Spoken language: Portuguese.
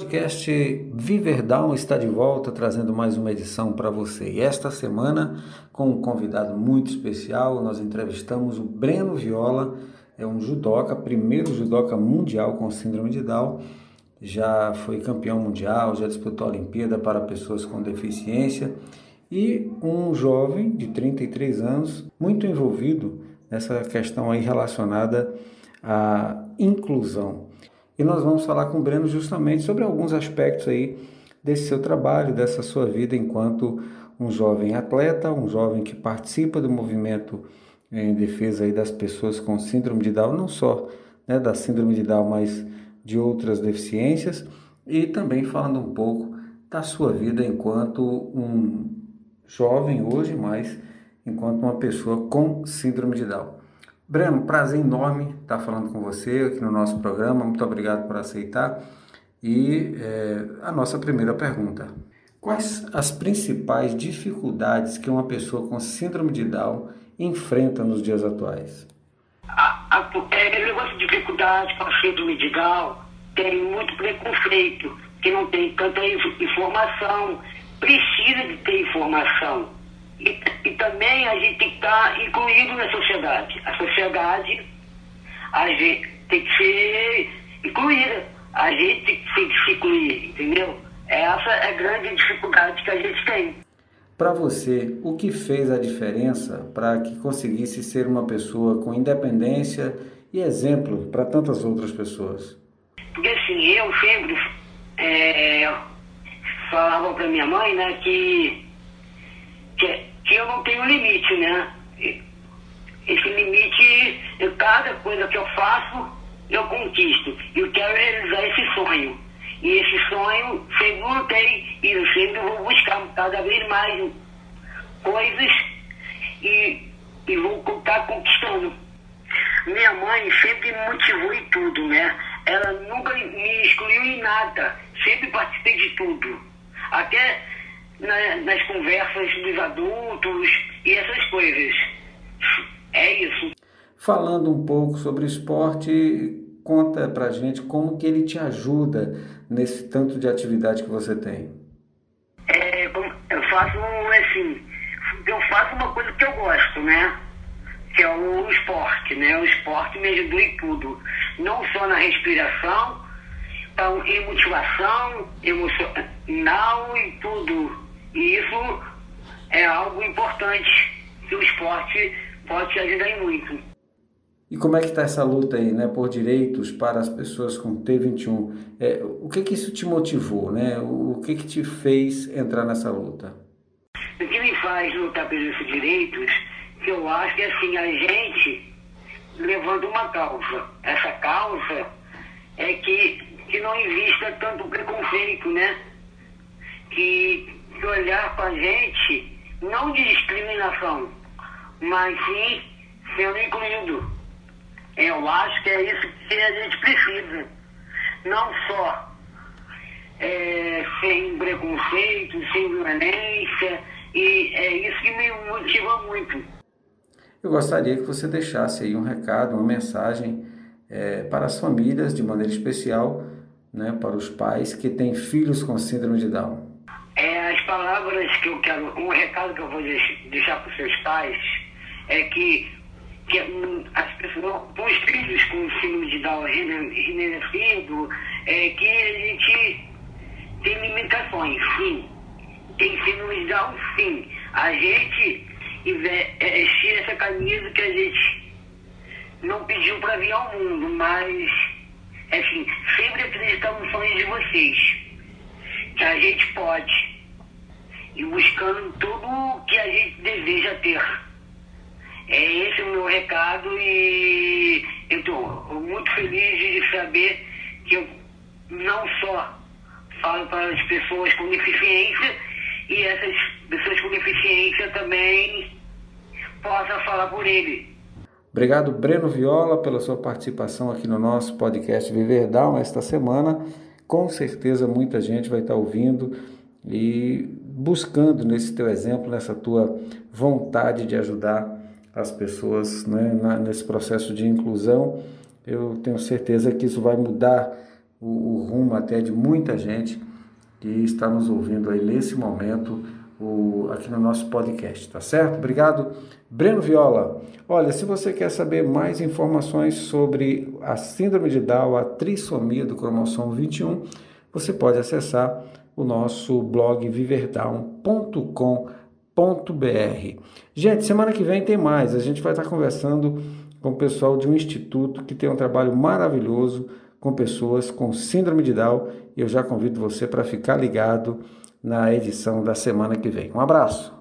podcast Viverdão está de volta trazendo mais uma edição para você. E esta semana, com um convidado muito especial, nós entrevistamos o Breno Viola, é um judoca, primeiro judoca mundial com síndrome de Down. Já foi campeão mundial, já disputou a Olimpíada para pessoas com deficiência e um jovem de 33 anos, muito envolvido nessa questão aí relacionada à inclusão. E nós vamos falar com o Breno justamente sobre alguns aspectos aí desse seu trabalho, dessa sua vida enquanto um jovem atleta, um jovem que participa do movimento em defesa aí das pessoas com síndrome de Down, não só né, da síndrome de Down, mas de outras deficiências, e também falando um pouco da sua vida enquanto um jovem hoje, mas enquanto uma pessoa com síndrome de Down. Breno, prazer enorme estar falando com você aqui no nosso programa. Muito obrigado por aceitar. E é, a nossa primeira pergunta: Quais as principais dificuldades que uma pessoa com síndrome de Down enfrenta nos dias atuais? A, a, é, negócio de dificuldade com a síndrome de Down tem muito preconceito, que não tem tanta informação, precisa de ter informação e, e também a gente tem que estar tá incluído na sociedade. A sociedade a gente tem que ser incluída. A gente tem que se incluir, entendeu? Essa é a grande dificuldade que a gente tem. Para você, o que fez a diferença para que conseguisse ser uma pessoa com independência e exemplo para tantas outras pessoas? Porque assim, eu sempre é, falava para minha mãe né, que, que que eu não tenho limite, né? Esse limite, cada coisa que eu faço, eu conquisto. Eu quero realizar esse sonho. E esse sonho sempre tem, e eu sempre vou buscar cada vez mais coisas e, e vou estar conquistando. Minha mãe sempre me motivou em tudo, né? Ela nunca me excluiu em nada, sempre participei de tudo. Até na, nas conversas dos adultos e essas coisas. É isso. Falando um pouco sobre esporte, conta pra gente como que ele te ajuda nesse tanto de atividade que você tem. É, eu faço assim, eu faço uma coisa que eu gosto, né? Que é o esporte, né? O esporte me ajudou em tudo. Não só na respiração, então, em motivação emocional e tudo. E isso é algo importante que o esporte pode te ajudar muito. E como é que está essa luta aí, né, por direitos para as pessoas com T21? É, o que que isso te motivou, né? O, que que te fez entrar nessa luta? O que me faz lutar pelos direitos, que eu acho que assim a gente levando uma causa. Essa causa é que que não exista tanto preconceito, né? Que de olhar para a gente, não de discriminação, mas sim sendo incluído. Eu acho que é isso que a gente precisa. Não só é, sem preconceito, sem violência, e é isso que me motiva muito. Eu gostaria que você deixasse aí um recado, uma mensagem é, para as famílias, de maneira especial, né, para os pais que têm filhos com síndrome de Down palavras que eu quero, um recado que eu vou deixar para os seus pais é que, que hum, as pessoas, os filhos com síndrome de Down remerecido, é que a gente tem limitações, sim. Tem síndrome de Down, sim. A gente vestir é, essa camisa que a gente não pediu para vir ao mundo, mas, assim, sempre acreditamos nos sonhos de vocês. Que a gente pode e buscando tudo o que a gente deseja ter. É esse o meu recado e eu estou muito feliz de saber que eu não só falo para as pessoas com deficiência e essas pessoas com deficiência também possam falar por ele. Obrigado, Breno Viola, pela sua participação aqui no nosso podcast Viver Down esta semana. Com certeza muita gente vai estar ouvindo e buscando nesse teu exemplo, nessa tua vontade de ajudar as pessoas né, na, nesse processo de inclusão. Eu tenho certeza que isso vai mudar o, o rumo até de muita gente que está nos ouvindo aí nesse momento o, aqui no nosso podcast, tá certo? Obrigado, Breno Viola. Olha, se você quer saber mais informações sobre a síndrome de Down, a trissomia do cromossomo 21, você pode acessar o nosso blog viverdown.com.br. Gente, semana que vem tem mais. A gente vai estar conversando com o pessoal de um instituto que tem um trabalho maravilhoso com pessoas com síndrome de Down. Eu já convido você para ficar ligado na edição da semana que vem. Um abraço.